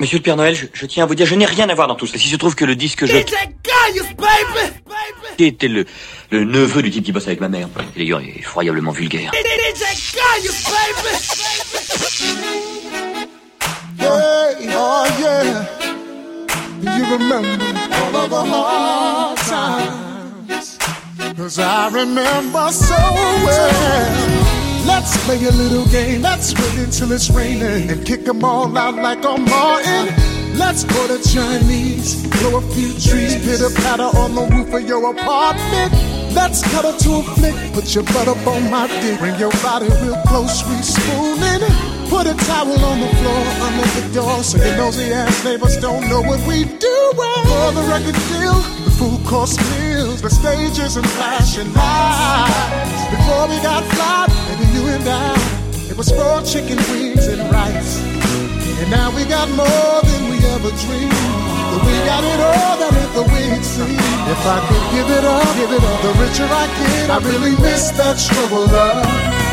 Monsieur le Père Noël, je, je tiens à vous dire, je n'ai rien à voir dans tout ça. Si se trouve que le disque que je... Qui était le, le neveu du type qui bosse avec ma mère. Il est d'ailleurs effroyablement vulgaire. Hey, oh yeah. You remember all of the hard times? Cause I remember so well. Let's play a little game. Let's wait until it's raining and kick 'em all out like a Martin. Let's go to Chinese, blow a few trees, pitter patter on the roof of your apartment. Let's cut a flick, put your butt up on my dick, bring your body real close, we spooning. Put a towel on the floor under the door so your nosy ass neighbors don't know what we doing. For the record deal, the food course meals, the stages and flashing lights. Before we got fly, baby, you and I, it was four chicken wings and rice. And now we got more than we ever dreamed. But we got it all, that ain't the it seems. If I could give it up, give it all, the richer I get, I really miss that struggle love.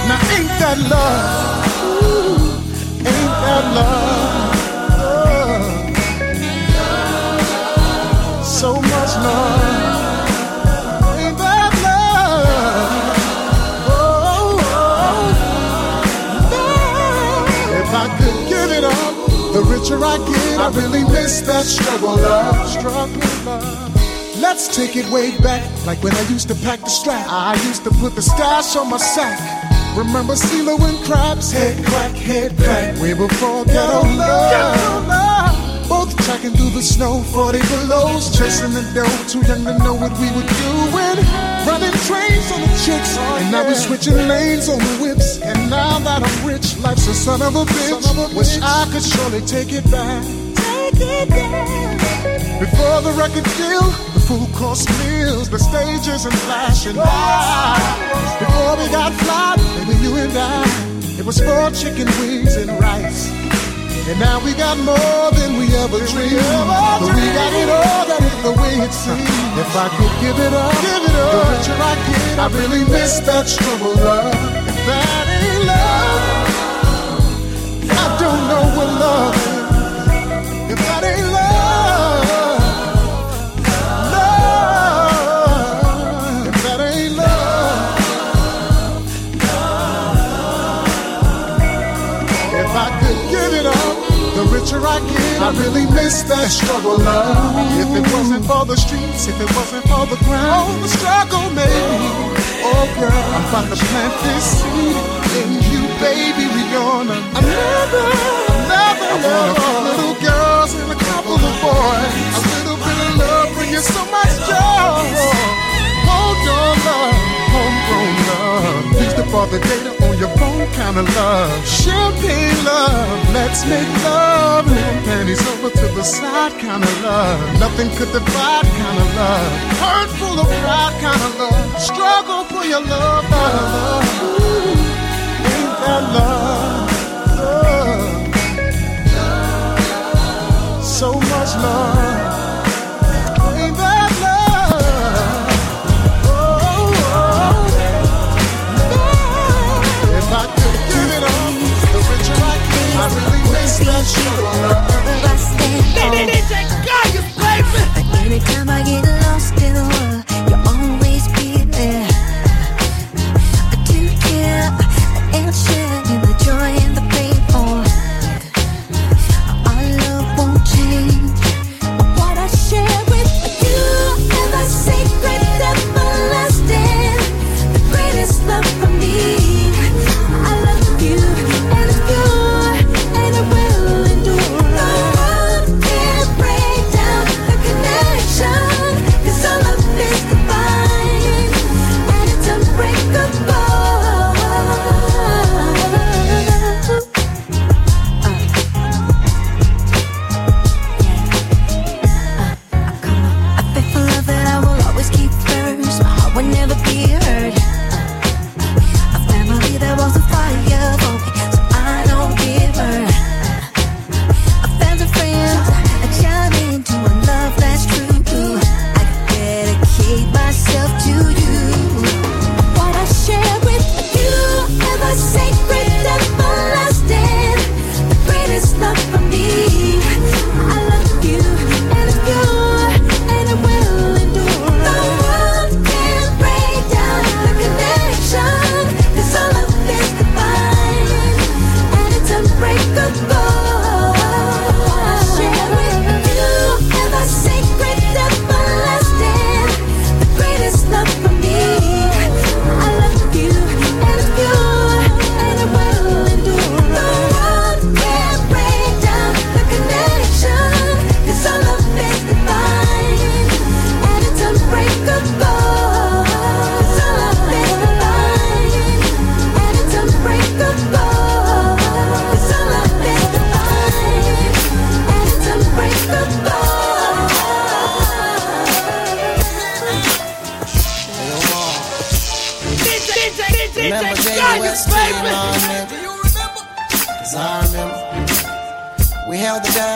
Now ain't that love? Ooh, ain't that love? So much love. Richer I get, I really miss that struggle love. Struggle love. Let's take it way back, like when I used to pack the strap. I used to put the stash on my sack. Remember CeeLo and Crabs? Head crack, head crack. Way before ghetto love. Both tracking through the snow, 40 belows, chasing the dough. Too young to know what we were doing. Running trains on the chicks, oh, and now we're switching lanes on the whips. And now that I'm rich, life's a son of a bitch. Wish I could surely take it back. Take it back. Before the record deal, the food course meals, the stages and flashing lights. Before we got fly, baby, you and I, it was four chicken wings and rice. And now we got more than we ever dreamed. But we got it all, that ain't the way it seems. If I could give it all, give it all, the richer I get, I really miss that struggle love. If that ain't love, I don't know what love is. If that ain't love, I really miss that struggle love. If it wasn't for the streets, if it wasn't for the ground, the struggle maybe. Oh girl, I'm about to plant this seed in you, baby. We gonna another, another I want a few little girls and a couple of boys. A little bit of love bring you so much joy. On, love, homegrown love. Use the father data on your phone, kind of love. Champagne love, let's make love. And panties over to the side, kind of love. Nothing could divide, kind of love. Heart full of pride, kind of love. Struggle for your love, love. Ooh, ain't that love? love. So much love. Really miss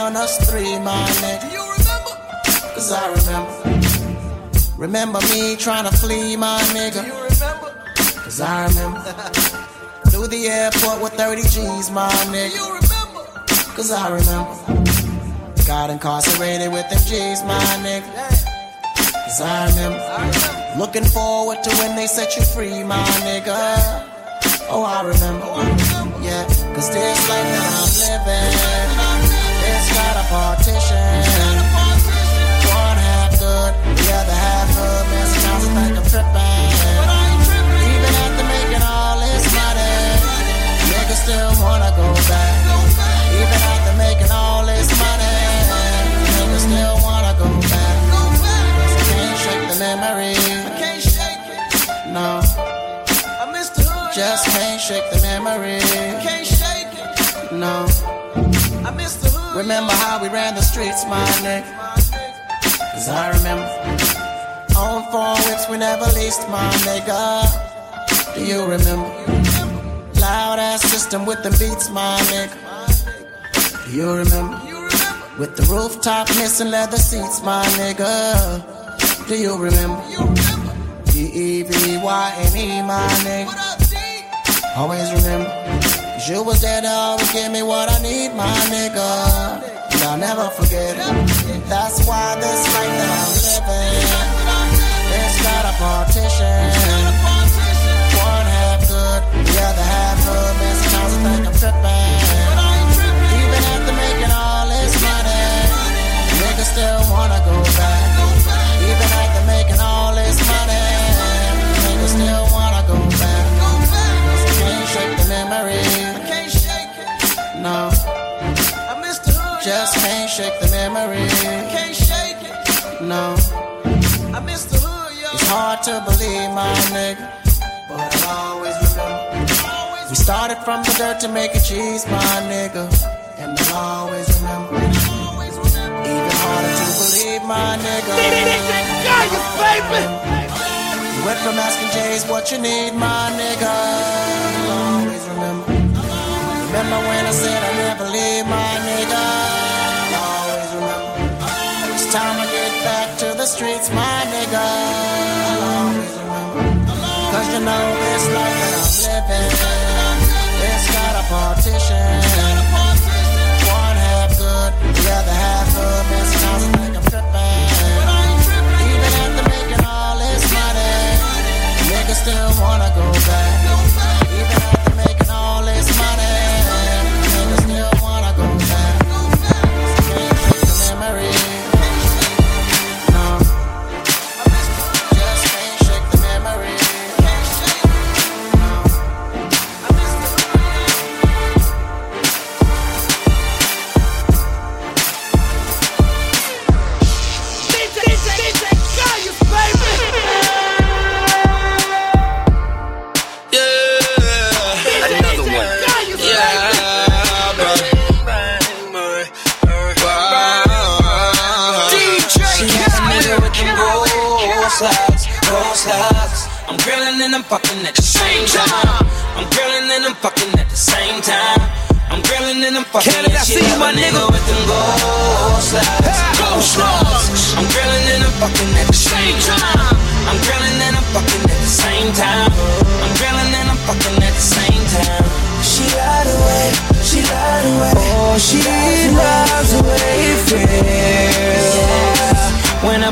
We held it down, us three, my nigga. Cause I remember. Remember me trying to flee, my nigga. You remember? Cause I remember. Through the airport with 30 G's, my nigga. You remember? Cause I remember. Got incarcerated with them G's, my nigga. Cause I remember. Looking forward to when they set you free, my nigga. Oh, oh, I remember. Yeah, cause this life that I'm living, a partition. One half good, the other half. Man, sometimes I think I'm tripping. Even after making all this money, niggas still wanna go back. Even after making all this money, niggas still wanna go back. I can't shake the memory. I can't shake it. No. I miss the hood. Just can't shake the memory. Can't shake it. No. Remember how we ran the streets, my nigga. Cause I remember. On four whips, we never leased, my nigga. Do you remember? Loud ass system with the beats, my nigga. Do you remember? With the rooftop missing leather seats, my nigga. Do you remember? D-E-V-Y-N-E, my nigga. Always remember. You was there to always give me what I need, my nigga. And I'll never forget it. That's why this life that I'm living, it's got a partition. One half good, the other half good. Man, sometimes I think I'm tripping. Even after making all this money, niggas still wanna go back. Even after making all No. I miss the hood. Just can't shake the memory. I can't shake it. No. I miss the hood, yo. It's hard to believe, my nigga. But I'll always remember. We started from the dirt to make it cheese, my nigga. And I'll always remember. Even harder to believe, my nigga. You went from asking Jay's what you need, my nigga. Remember. When I said I never leave, my nigga. I'll always remember. It's time I get back to the streets, my nigga. I'll always remember. Cause you know this life that I'm living, it's got a partition. One half good, the other half good. Man, sometimes I think I'm tripping. Even after making all this money, niggas still wanna go back.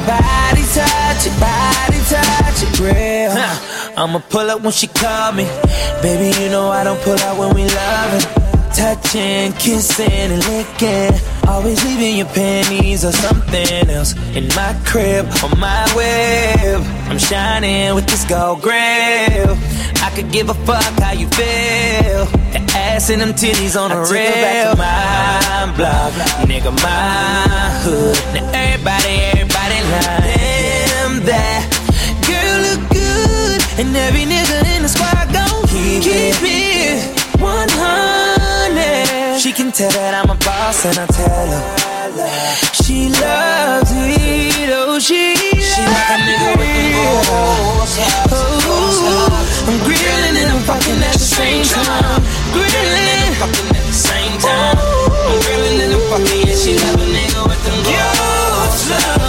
Body touch it, body touch it real. I'ma pull up when she call me. Baby, you know I don't pull out when we loving. Touching, kissing, and licking. Always leaving your panties or something else in my crib on my web. I'm shining with this gold grill. I could give a fuck how you feel. The ass and them titties on the real. back to my block, nigga, my hood. Now everybody, everybody line. Damn that girl look good, and every nigga in the squad gon' keep, keep it. it 100. She can tell that I'm a boss, and I tell her she loves it. Oh, she she like a nigga with the balls. Oh, I'm grilling and I'm fucking at the same time. Grilling and fucking at the same time. I'm grilling and I'm fucking, yeah, she love a nigga with them balls.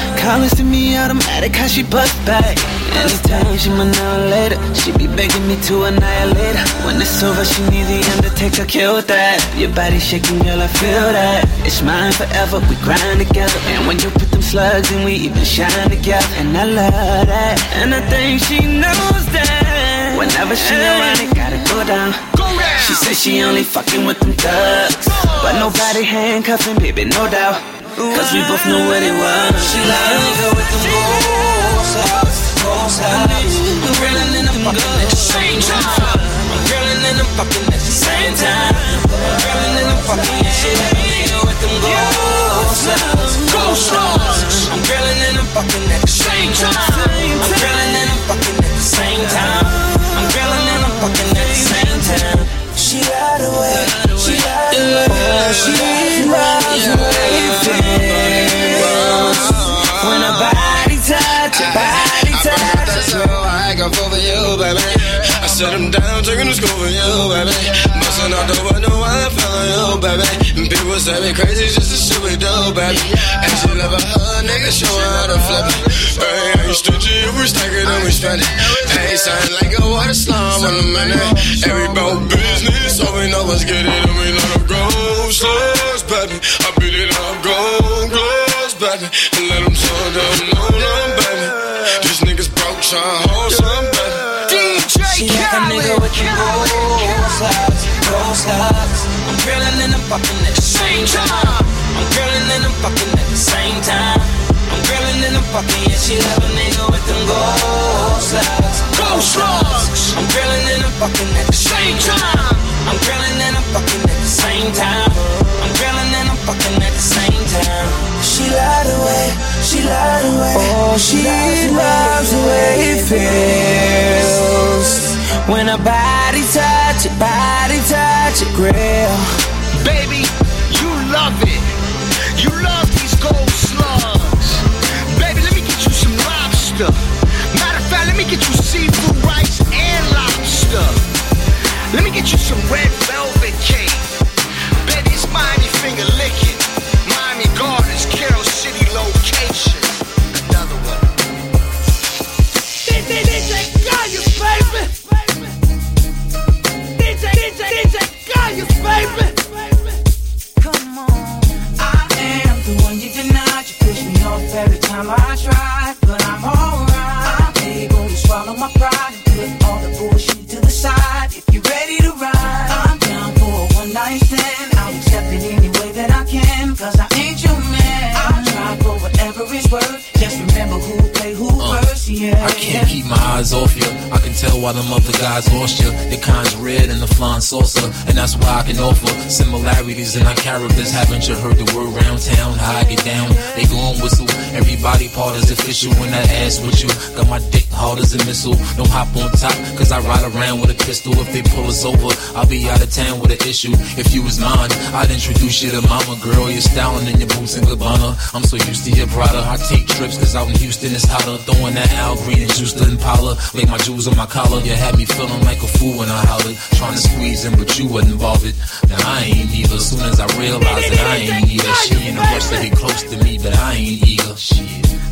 Calling to me automatic, how she bust back. Anytime she my now later, she be begging me to annihilate her. When it's over, she need the undertaker, kill that. Your body shaking, girl, I feel that. It's mine forever, we grind together. And when you put them slugs in, we even shine together. And I love that, and I think she knows that. Whenever she around, it gotta go down. She says she only fucking with them thugs. But nobody handcuffing, baby, no doubt. Cause we both know what it was. She like nigga with the ghost house, ghost house. I'm grilling and I'm fucking at the same time. I'm grilling and I'm fucking at the same time. I'm grilling and I'm fucking and she like a nigga with them ghost house, ghost house. I'm grilling and I'm fucking at the same time. Set him down, taking the school for you, baby. Busting out the window, I fell on you, baby. And people say me crazy, just a shit we baby. And she love a hug, nigga, show her how to flip it. Hey, I ain't stingy, if we stack it, then we spend it. Hey, sound like a water slime in a minute. Every about business, so we know what's good, and we let them go. Slugs, baby. I beat it up, go, gloves, baby. And let them slow down, no, no, baby. These niggas broke, trying to hold. She like a nigga with the ghost house, ghost house. I'm grilling and I'm fucking at the same time. I'm grilling and I'm fucking at the same time. I'm grilling and I'm fucking, yeah, she love a nigga with them ghost house, ghost house. I'm grilling and I'm fucking at the same time. I'm grilling and I'm fucking at the same time. I'm grilling and I'm fucking at the same time. She lied away, she lied away. Oh, she loves the way it feels when her body touch it, body touch it, grill. Baby, you love it. You love these gold slugs. Baby, let me get you some lobster. Matter of fact, let me get you seafood rice and lobster. Let me get you some red velvet cake. Saucer, that's why I can offer similarities in our characters. Haven't you heard the word round town? How I get down, they gon' whistle. Everybody part is official when I ass with you. Got my dick hard as a missile. Don't hop on top, cause I ride around with a pistol. If they pull us over, I'll be out of town with an issue. If you was mine, I'd introduce you to mama girl. You're styling in your boots and Gabbana. I'm so used to your Prada. I take trips cause out in Houston it's hotter. Throwing that Al Green and juice to Impala. Lay my jewels on my collar. You had me feeling like a fool when I hollered. Trying to squeeze in, but you wasn't bothered. Now I ain't either. Soon as I realized that I ain't either. She in a rush to get close to me, but I ain't eager. Shit.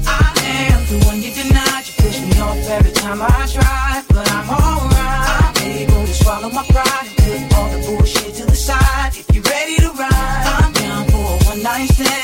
I am the one you denied. You push me off every time I try, but I'm alright. I'm able to swallow my pride and put all the bullshit to the side. If you're ready to ride, I'm down for a one night stand.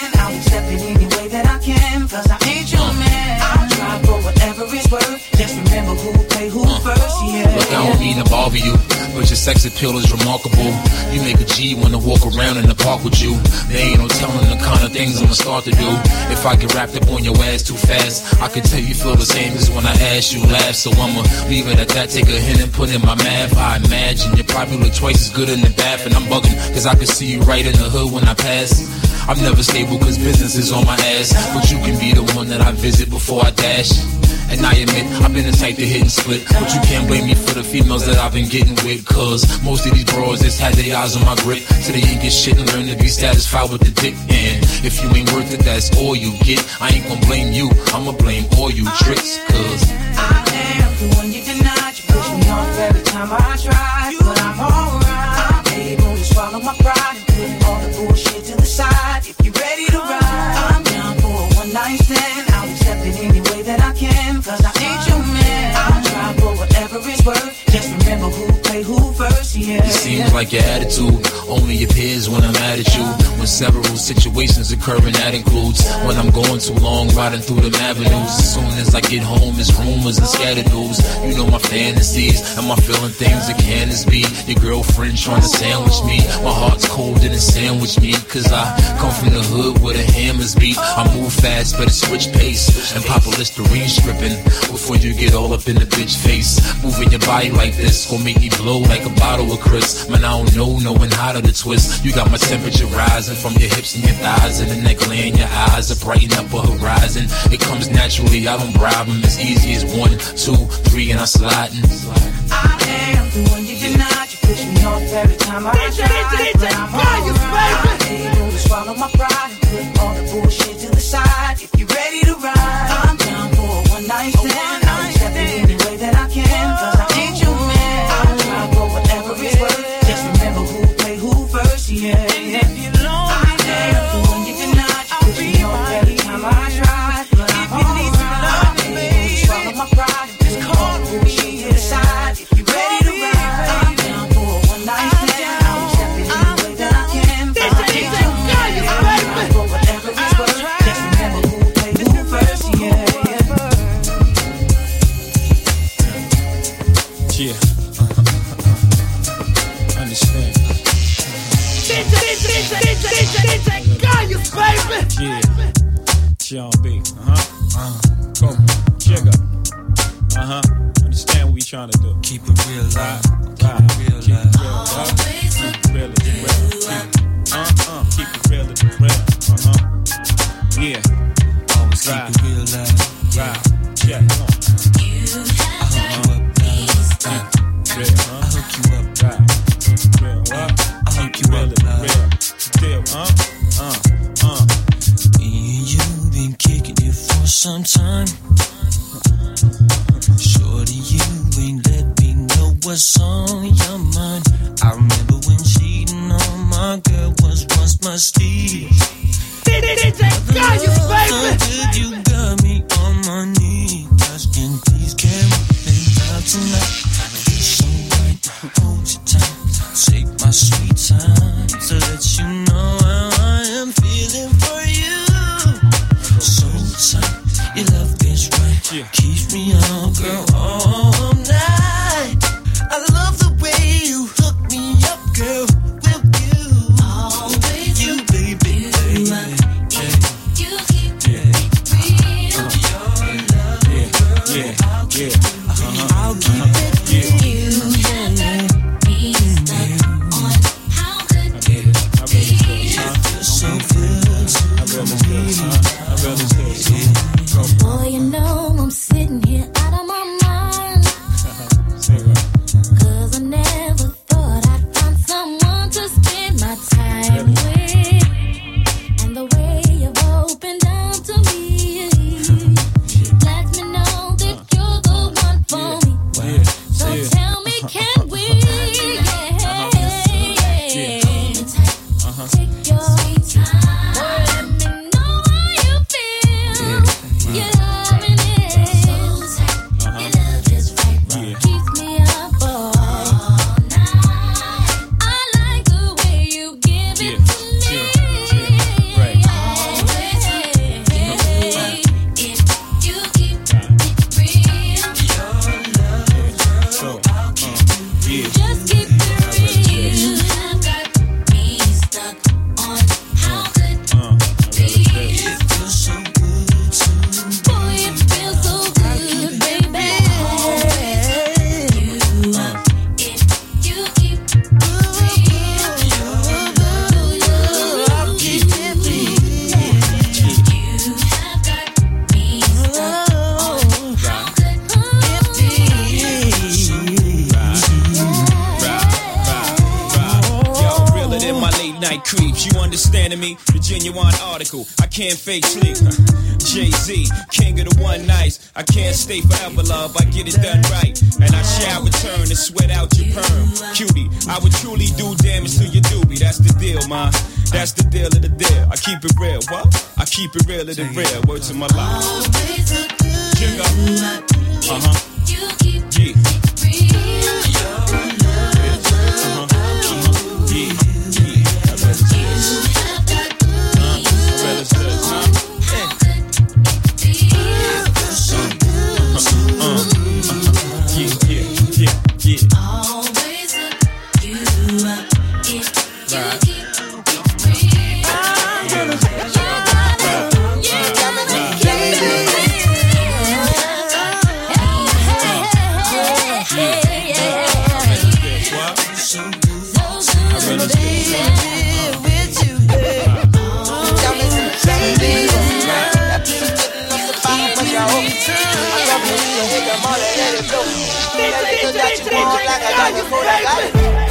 Don't mean to bother you, but your sex appeal is remarkable. You make a G wanna walk around in the park with you. There ain't no telling the kind of things I'ma start to do. If I get wrapped up on your ass too fast, I can tell you feel the same as when I ask you laugh. So I'ma leave it at that, take a hint and put in my math. I imagine you probably look twice as good in the bath, and I'm bugging, cause I can see you right in the hood when I pass. I'm never stable cause business is on my ass, but you can be the one that I visit before I dash. And I admit, I've been the type to hit and split. But you can't blame me for the females that I've been getting with. Cause most of these bros just had their eyes on my grip. So they ain't get shit and learn to be satisfied with the dick. And if you ain't worth it, that's all you get. I ain't gonna blame you, I'ma blame all you tricks. Cause I am the one you denied. You push me off every time I try, but I'm alright. I'm able to swallow my pride put all the bullshit to the seems like your attitude only appears when I'm mad at you. When several situations occur, and that includes when I'm going too long riding through them avenues. As soon as I get home, it's rumors and scattered news. You know my fantasies, am I feeling things that can this be? Your girlfriend trying to sandwich me. My heart's cold and it sandwich me, cause I come from the hood where the hammers beat. I move fast, better switch pace and pop a Listerine stripping before you get all up in the bitch face. Moving your body like this gon' make me blow like a bottle of Chris. Man, I don't know, knowing how to the twist. You got my temperature rising from your hips and your thighs and the neckline in your eyes are brighten up a horizon. It comes naturally, I don't bribe them as easy as one, two, three, and I sliding. I am the one you deny. You push me off every time I try. But I'm alright. I'm able to swallow my pride and put all the bullshit to the side. If you're ready to ride, I'm down for a one night stand. Yeah. Understand. Yeah. Jon B. Uh huh. Uh, Coko. Jigga. Uh huh. Understand what we trying to do. Keep it real loud. Keep it real Keep loud. it real, right? Keep it real. Uh uh. Keep it real. Uh huh. Yeah. Always keep it real. Right. Some time. Shorty, you ain't let me know what's on your mind. I remember when cheating on my girl was once my steed. Can we? Uh-huh. Take your keep Money, let it flow. Let it go that you want like I got you for I got it.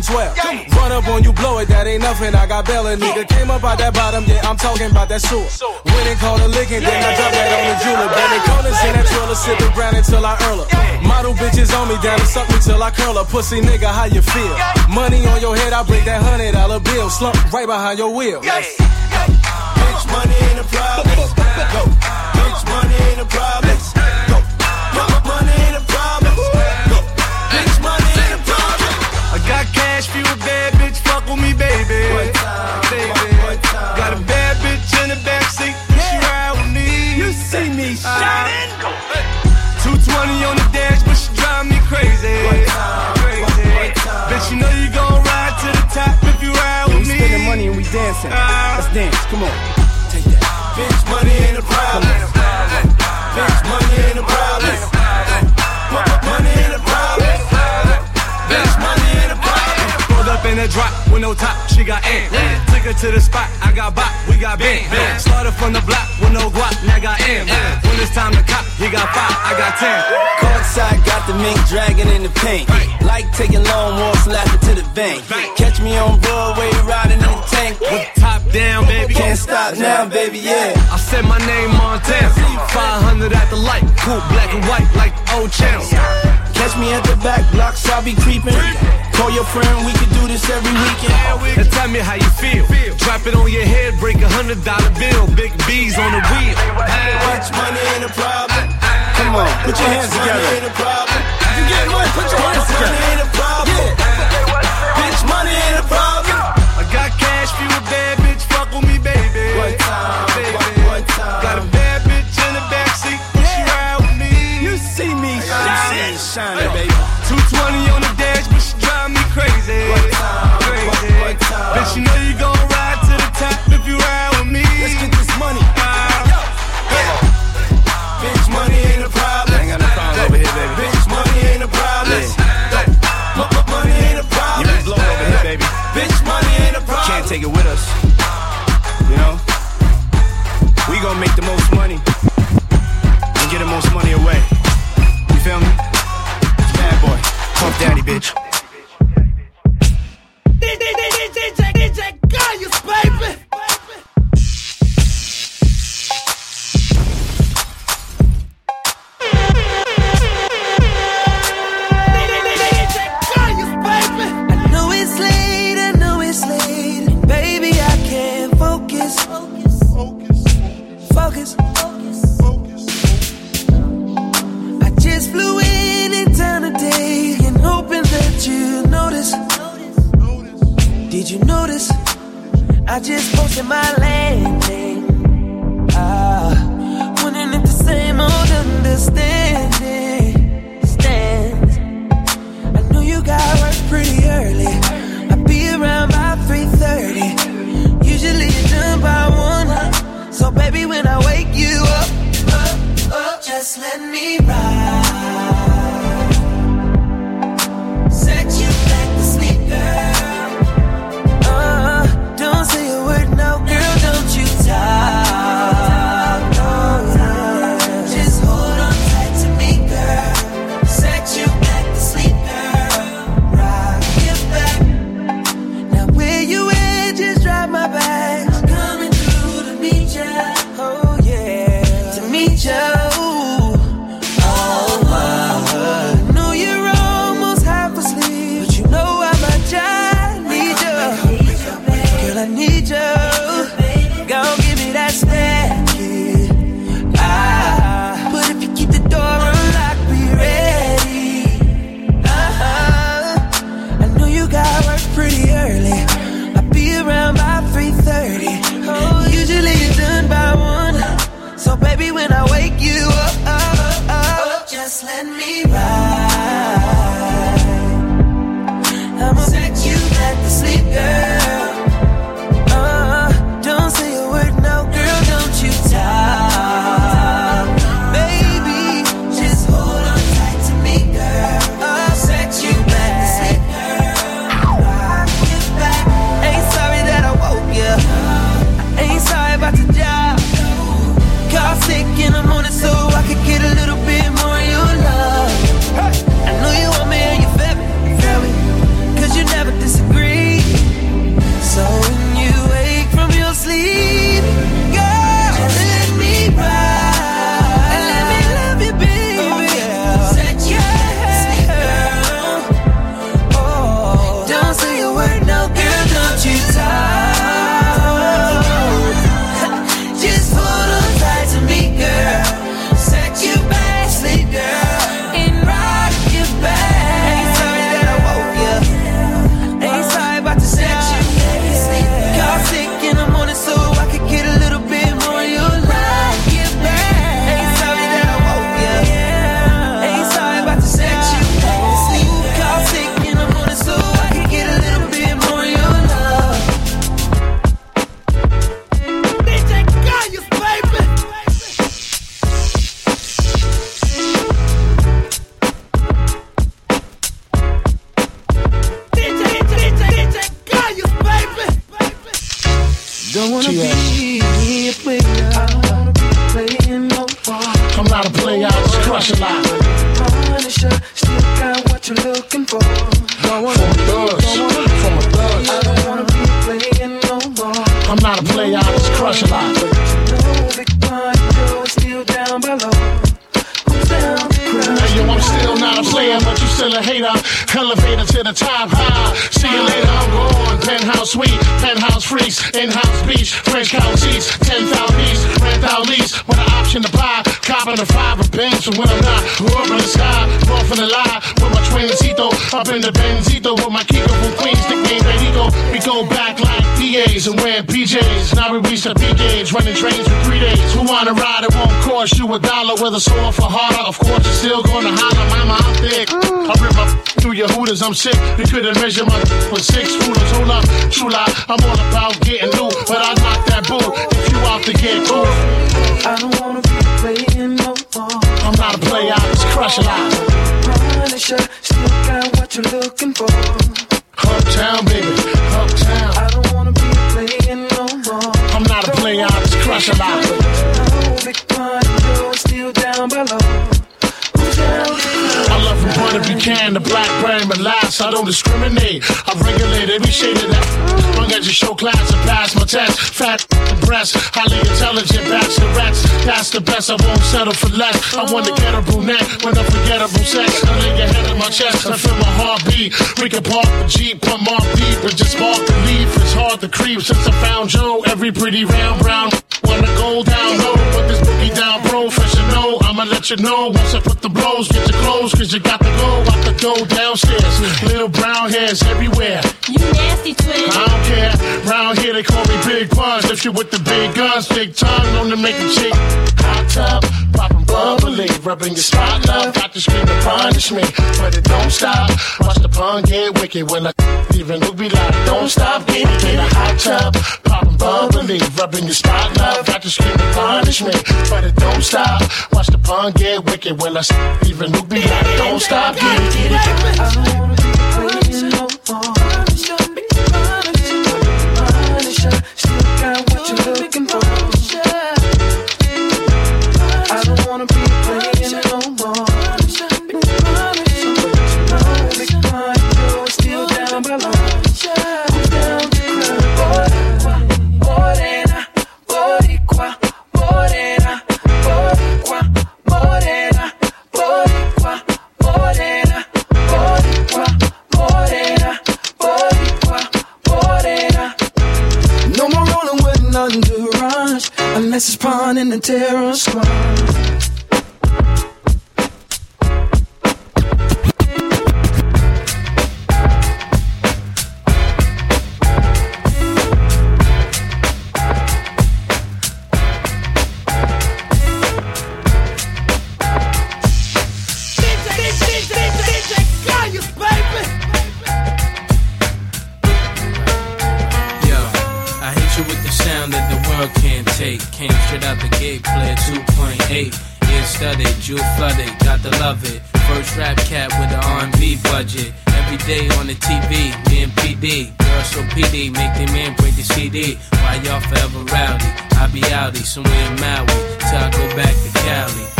and 12. Yeah. Run up on you, blow it, that ain't nothing. I got Bella, nigga. Came up out that bottom, yeah, I'm talking about that sewer. When it called a licking, then I dropped that on the jeweler. Benny us in that trailer, sipping brown until I earl her. Model bitches on me, down and suck me till I curl her. Pussy nigga, how you feel? Money on your head, I break that hundred dollar bill. Slump right behind your wheel. Bitch, money in the problem. Bitch, money in the problem. 220 on the dash, but she drive me crazy. One time, crazy. One time. Bitch, you know you gon' ride to the top if you ride with yeah, we me. We spending money and we dancing. Uh, Let's dance, come on. Take that. Bitch, money ain't a problem. Bitch, money ain't a problem. a drop with no top, she got in. Yeah. Took her to the spot, I got bop, we got bent. Yeah. Started from the block with no guap, now got in. When it's time to cop, he got five, I got ten. Courtside got the mink dragging in the paint. Like taking long walks, laughing to the bank. Catch me on Broadway riding in the tank. With top down, baby. Can't stop now, baby, yeah. I said my name on Montana. 500 at the light, cool black and white like old channels. Catch me at the back blocks, I'll be creeping. Call your friend, we can do this every weekend. Now tell me how you feel. Drop it on your head, break a hundred dollar bill. Big B's on the wheel. Much money in a problem. Come on, put your hands together. You get money, put your hands together. take it with us. You know? We gonna make the most whether sore for harder. Of course, you're still gonna holler, mama, I'm thick. Mm. I rip up through your hooters, I'm sick. You couldn't measure my with six rulers. Hold up, true lie, I'm all about getting new, but I knock that boo if you out to get cool. I don't wanna be playing no more. I'm not a player, I just crush a lot. Punisher, still got what you're looking for. Uptown, baby, uptown. I don't wanna be playing no more. I'm not a player, I just crush a lot. Last I don't discriminate. I regulate every shade of that. Long as you show class and pass my test. Fat breasts, highly intelligent bachelorettes. That's the best, I won't settle for less. I want to get a brunette with unforgettable sex. I lay your head on my chest, I feel my heartbeat. We can park the Jeep, pump off deep, but just spark the leaf. It's hard to creep since I found Joe. Every pretty round brown wanna go down low, put this boogie down professional. I'ma let you know once I put the blows, get your clothes, cause you got to go out the door downstairs. Little brown hairs everywhere. You nasty twin. I don't care. Round here they call me Big Puns. If you with the big guns, big time, known to make a chick hot tub, popping bubbly, rubbing your spot love. Got to scream to punish me, but it don't stop. Watch the pun get wicked when I even look be like, don't stop, get it in a hot tub, popping bubbly, rubbing your spot love. Got to scream to punish me, but it don't stop. Watch the pun get wicked when I even look be like, don't stop, get it. I don't wanna be no more. Unless it's pawn in the terror squad. 8, player 2.8. Ear studded, jewel flooded, got to love it. First rap cat with an R&B budget. Every day on the TV, me and PD. Girls so PD, make them in, break the CD. Why y'all forever rowdy? I be outie somewhere in Maui, till I go back to Cali.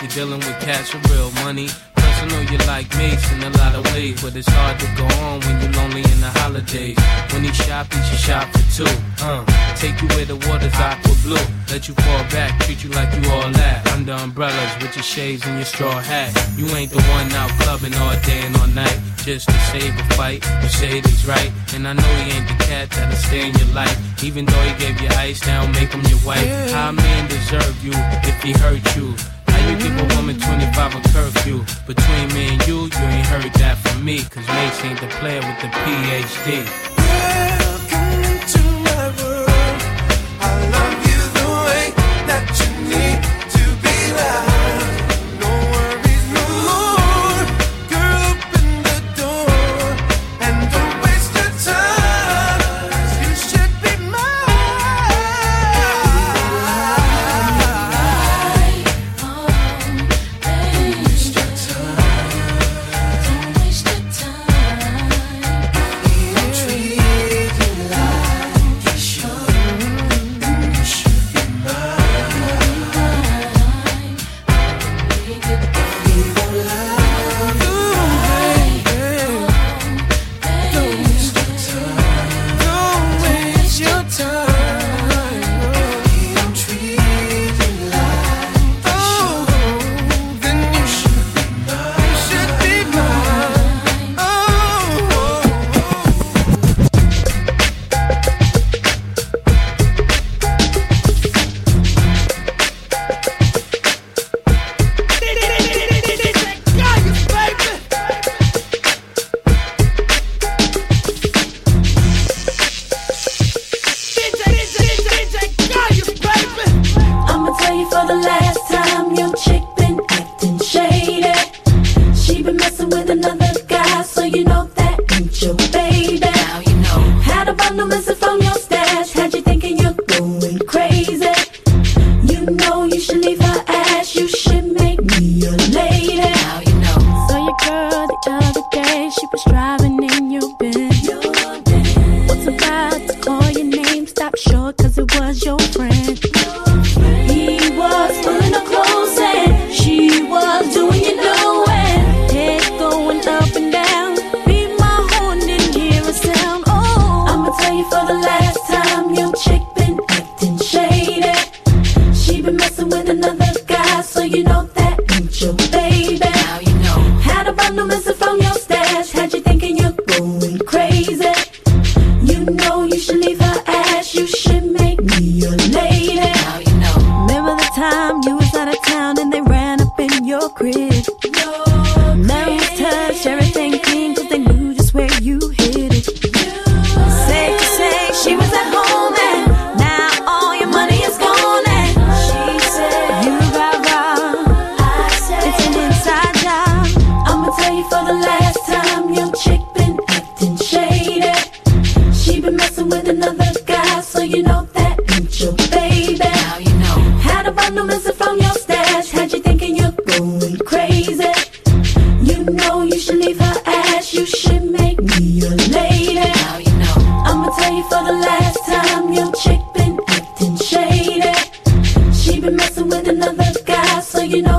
You're dealing with cash or real money. Personal, you like mates in a lot of ways, but it's hard to go on when you're lonely in the holidays. When he shop, he should shop for two. Uh, take you where the water's aqua blue. Let you fall back, treat you like you all that. Under umbrellas with your shades and your straw hat. You ain't the one out clubbing all day and all night. Just to save a fight, the shade is right. And I know he ain't the cat that'll stay in your life. Even though he gave you ice, now make him your wife. How yeah. man deserve you if he hurt you? You keep a woman 25 on curfew. Between me and you, you ain't heard that from me. Cause Mase ain't the player with the PhD. with another guy, so you know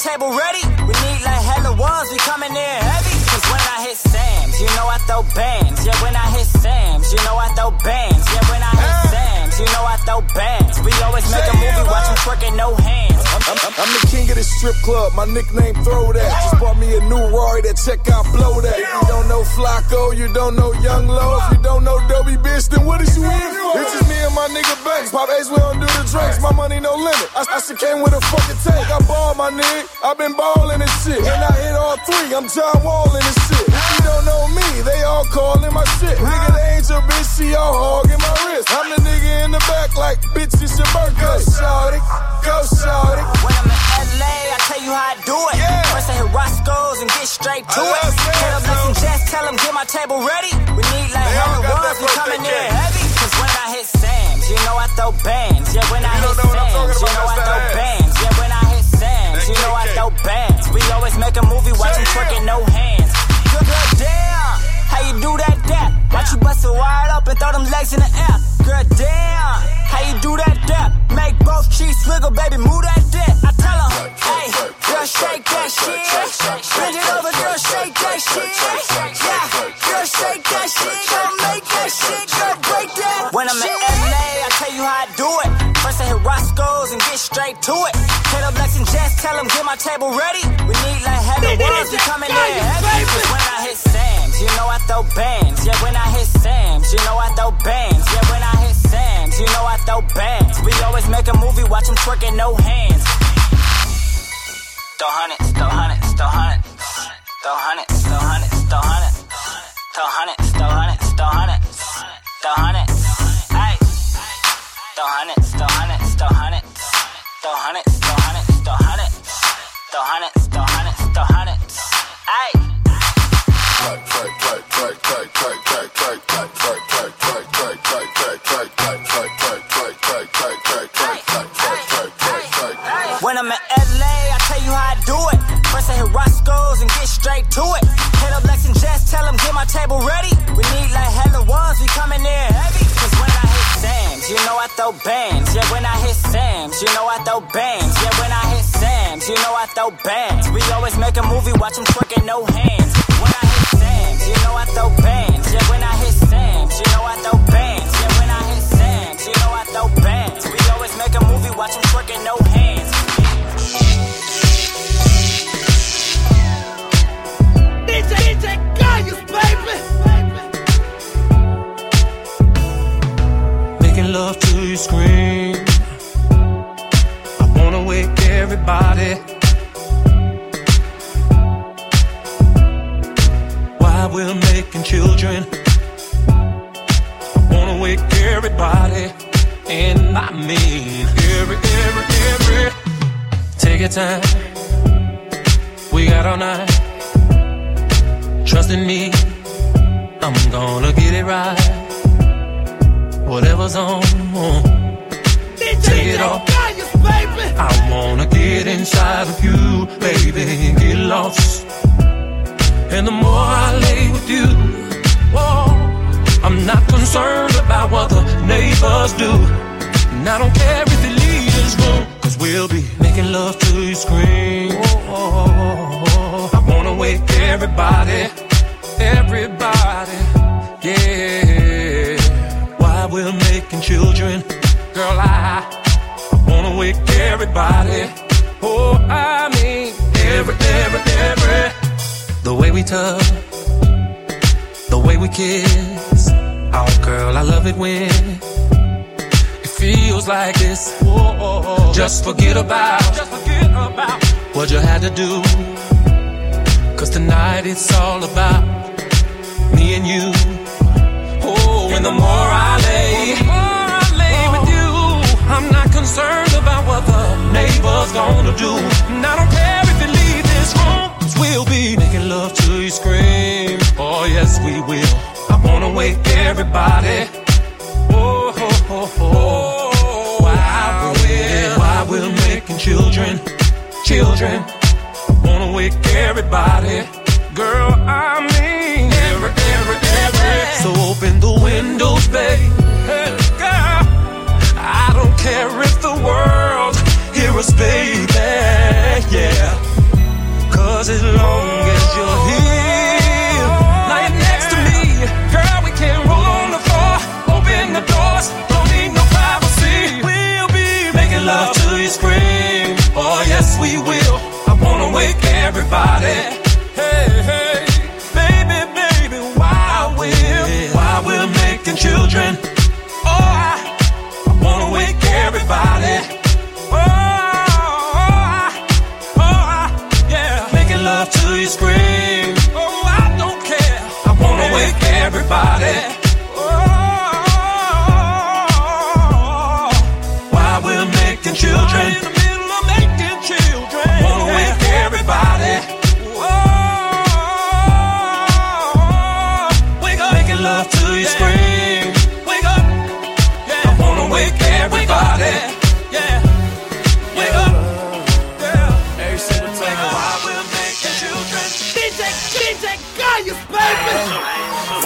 table ready. We need like hella ones, we coming in heavy. Cause when I hit Sam's, you know I throw bands. Yeah, when I hit Sam's, you know I throw bands. Yeah, when I hit You know I throw bands. We always make a movie, watch them twerking, no hands. I'm, I'm, I'm the king of the strip club. My nickname Throw That. Just bought me a new Rory that check out Blow That. You don't know Flacco, you don't know Young Low. If you don't know Dobie Bitch, then what is you in? It's just me and my nigga Banks. Pop Ace, we don't do the drinks. My money no limit. I, I should came with a fucking tank. I ball my nigga. i been balling and shit. And I hit all three. I'm John Wall in this shit. You don't know me, they all calling my shit. Nigga, they ain't your bitch. She all hogging my wrist. I'm the nigga in the back like, bitch, it's your birthday. Go, shawty. Go, shawty. When I'm in LA, I tell you how I do it. First I hit Roscoe's and get straight to it. Hit up and Jess, tell them get my table ready. We need like hella ones, we coming in heavy. Cause when I hit Sam's, you know I throw bands. Yeah, when I hit Sam's, you know I throw bands. Yeah, when I hit Sam's, you know I throw bands. We always make a movie, watching twerking, no hands. Good, good, damn. How you do that, that? Watch you bust it wide up and throw them legs in the air. Girl, damn. How you do that, that? Make both cheeks wiggle, baby, move that dick. I tell 'em, hey, girl, shake that shit. Bend it over, girl, shake that shit. Yeah, girl, shake that shit. Girl, make that shit, girl, break that. When I'm in LA, I tell you how I do it. First I hit Roscoe's and get straight to it. Hit up Lex and Jess, tell them get my table ready. We need like hella ones, we coming in when I hit Sam's, you know I throw bands. Yeah, when I hit Sam's, you know I throw bands. Yeah, when I hit Sam's, you know I throw bands. We always make a movie, watch them twerking, no hands. Throw hundreds, throw hundreds, throw hundreds. Throw hundreds, throw hundreds, throw hundreds. Throw hundreds, throw hundreds, throw hundreds. Throw hundreds, hundreds, throw hundreds, throw hundreds. Throw hundreds, throw hundreds, bands. Yeah, when I hit Sam's, you know I throw bands. Yeah, when I hit Sam's, you know I throw bands. We always make a movie, watch them twerking, no hands. Everybody, everybody, yeah while we're making children. Girl, I, I wanna wake everybody. Oh, I mean, every, every, every. The way we touch, the way we kiss. Oh, girl, I love it when it feels like this. Just forget about, just forget about what you had to do. Cause tonight it's all about me and you. Oh, and the more I lay, the more I lay with you, I'm not concerned about what the neighbors gonna do. And I don't care if you leave this room, cause we'll be making love to you scream. Oh, yes, we will. I wanna wake everybody. Oh, oh, oh, oh. Why we're, why we're making children, children. Wanna wake everybody. Girl, I mean every, every, every. So open the windows, babe. Hey, girl, I don't care if the world hear us, baby. Yeah. Cause as long as you're here, lying next to me, girl, we can roll on the floor, open the doors, don't need no privacy. We'll be making love till you scream. Oh, yes, we will. I wake everybody. Hey, hey, baby, baby, why we're, why we're making children. Oh, I, I wanna wake everybody. Oh, oh, oh, oh yeah. Making love till you scream.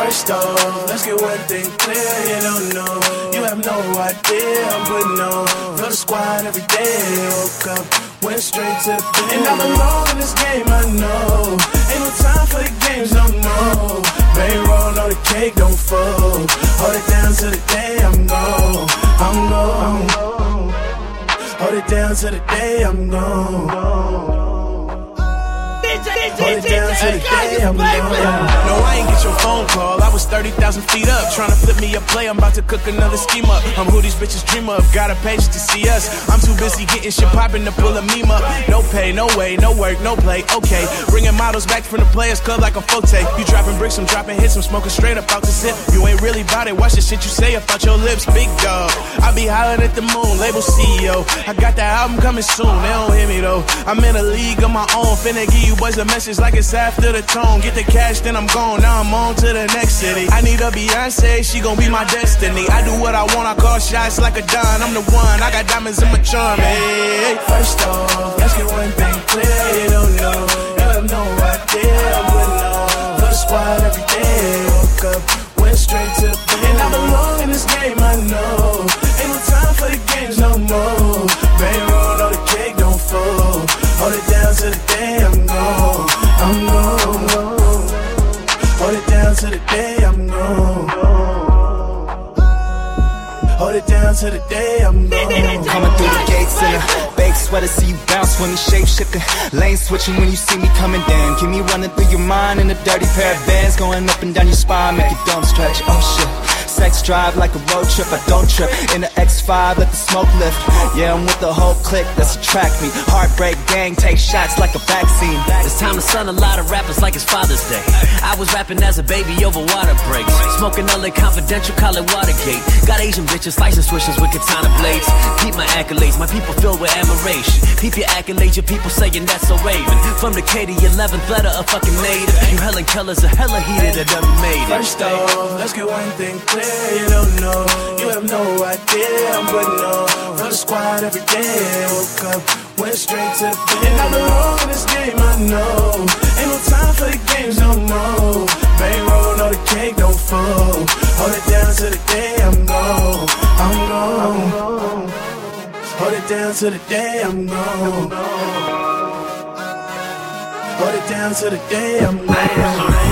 First off, let's get one thing clear. You don't know, you have no idea. I'm putting on for the squad every day. Woke up, went straight to bed. And I'm alone in this game, I know. Ain't no time for the games no more. Bankroll, no the cake don't fold. Hold it down to the day I'm gone. I'm gone. Hold it down to the day I'm gone. Hold it down to the day I'm. No, I ain't get your phone call. I was 30,000 feet up. Trying to flip me a play. I'm about to cook another scheme up. I'm who these bitches dream of. Got a page to see us. I'm too busy getting shit poppin' to pull a meme up. No pay, no way, no work, no play. Okay. Bringing models back from the Players Club like a folk tape. You dropping bricks, I'm dropping hits. I'm smoking straight up out the sip. You ain't really bout it. Watch the shit you say about your lips. Big dog. I be hollering at the moon. Label CEO. I got that album coming soon. They don't hear me though. I'm in a league of my own. Finna give you boys a message like it's after the tone. Get the cash, then I'm gone. Now I'm on to the next city. I need a Beyonce, she gon' be my destiny. I do what I want, I call shots like a Don. I'm the one, I got diamonds in my charm. Hey. First off, let's get one thing clear. You don't know, you have no idea. Putting on for squad every day. Woke up, went straight to the bed. And I belong in this game, I know. Ain't no time for the games no more. Bankroll, down to the day I'm gone. I'm gone. Hold it down to the day I'm gone. Hold it down to the day I'm gone. Coming through the gates in a baked sweater, see you bounce when you shape shifting. Lane switching when you see me coming down. Keep me running through your mind in a dirty pair of bands, going up and down your spine, make your dome stretch. Oh shit. Sex drive like a road trip, I don't trip. In the X5, let the smoke lift. Yeah, I'm with the whole clique that's attract me. Heartbreak gang, take shots like a vaccine. It's time to son a lot of rappers like it's Father's Day. I was rapping as a baby over water breaks. Smoking LA Confidential, call it Watergate. Got Asian bitches, slicing switches with katana blades. Keep my accolades, my people filled with admiration. Keep your accolades, your people saying that's so raven. From the K to 11th letter, a fucking native. You Helen Keller's a hella heated, a dummy made it. First off, let's get one thing clear. You don't know, you have no idea. Putting on for the squad every day. Woke up, went straight to bed. And I belong in this game, I know. Ain't no time for the games no more. Bankroll, no the cake don't fold. Hold it down to the day I'm gone. I'm gone. Hold it down to the day I'm gone. Hold it down to the day I'm gone.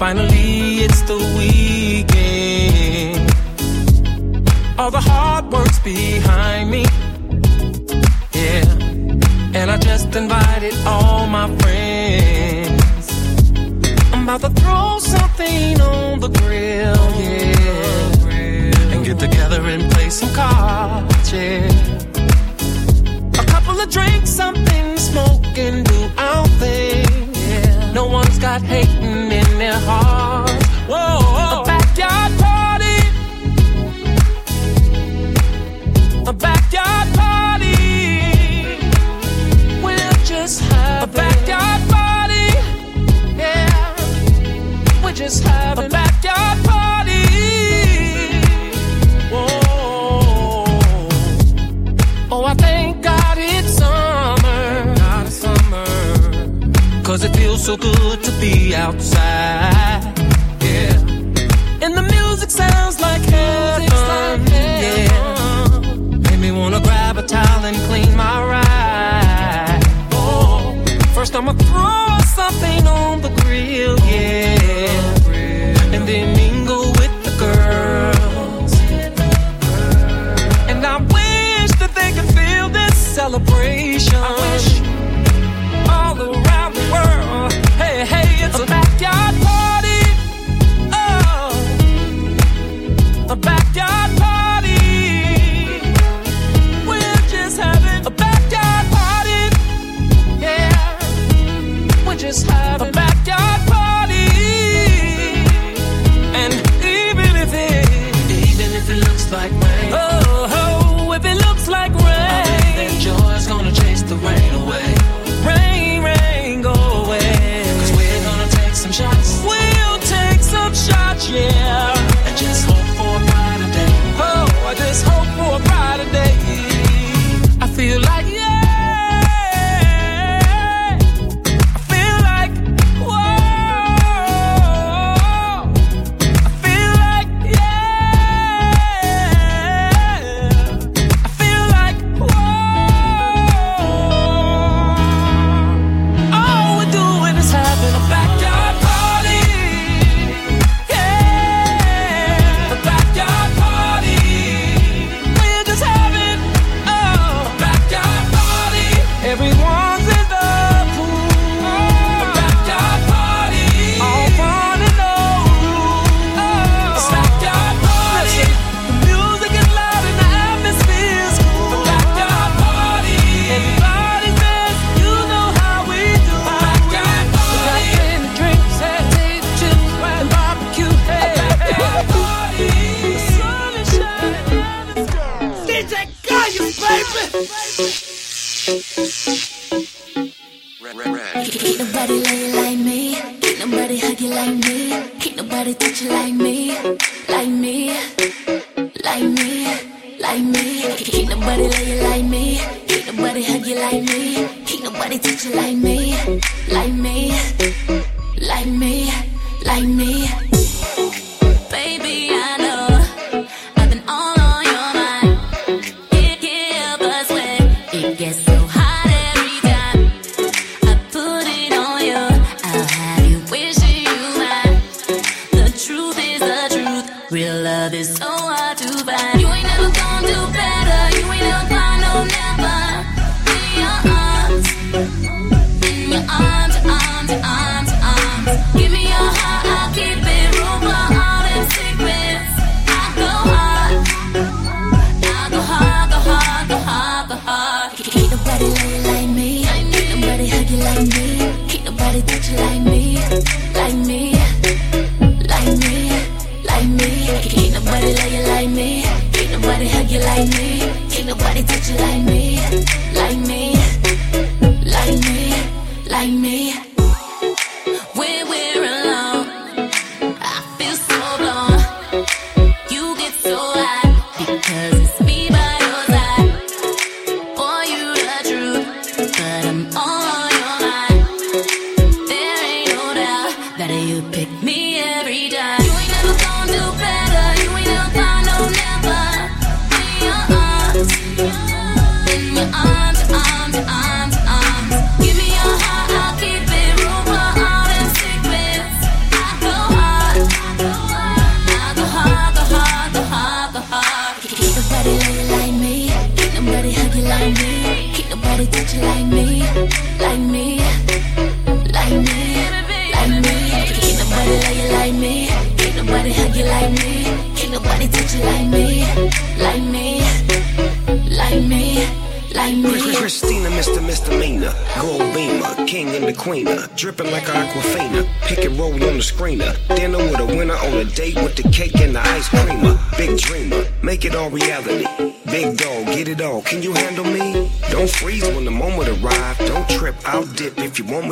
Finally, it's the weekend. All the hard work's behind me. Yeah. And I just invited all my friends. I'm about to throw something on the grill. Yeah. And get together and play some cards. Yeah. A couple of drinks, something smoking, do our thing. Yeah. No one's got hate heart. so good to be outside. Yeah. And the music sounds like heaven. Like heaven. Yeah. Made me wanna grab a towel and clean my ride. Oh. First I'ma throw something on the grill. Yeah. And then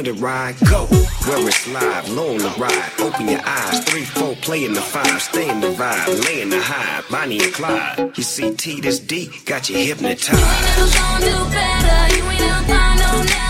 the ride, go where it's live, low on the ride. Open your eyes, three, four, play in the five, stay in the vibe, lay in the high. Bonnie and Clyde, you see T this D, got you hypnotized. You know you gon' do better, you ain't ever find no.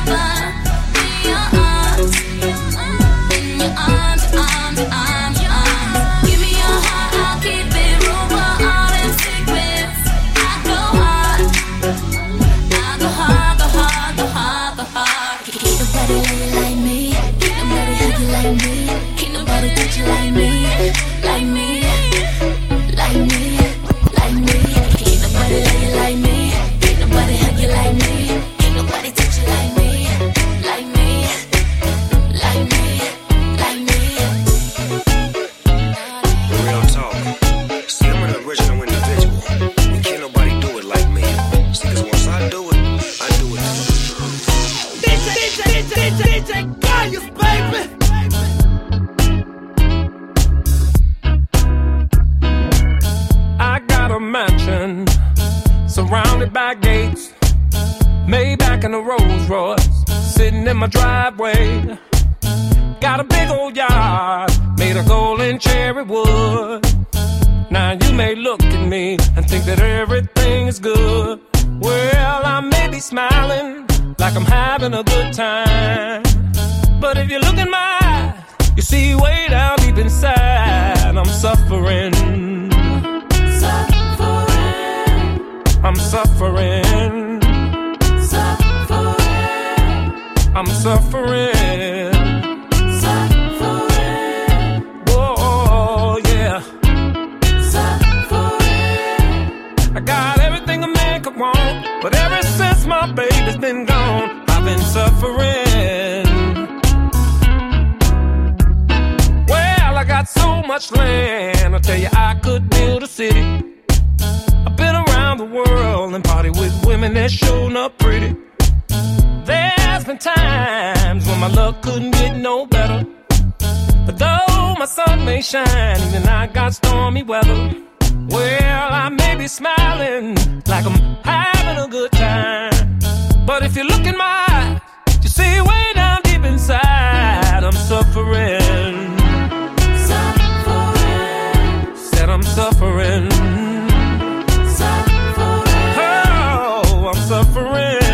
suffering.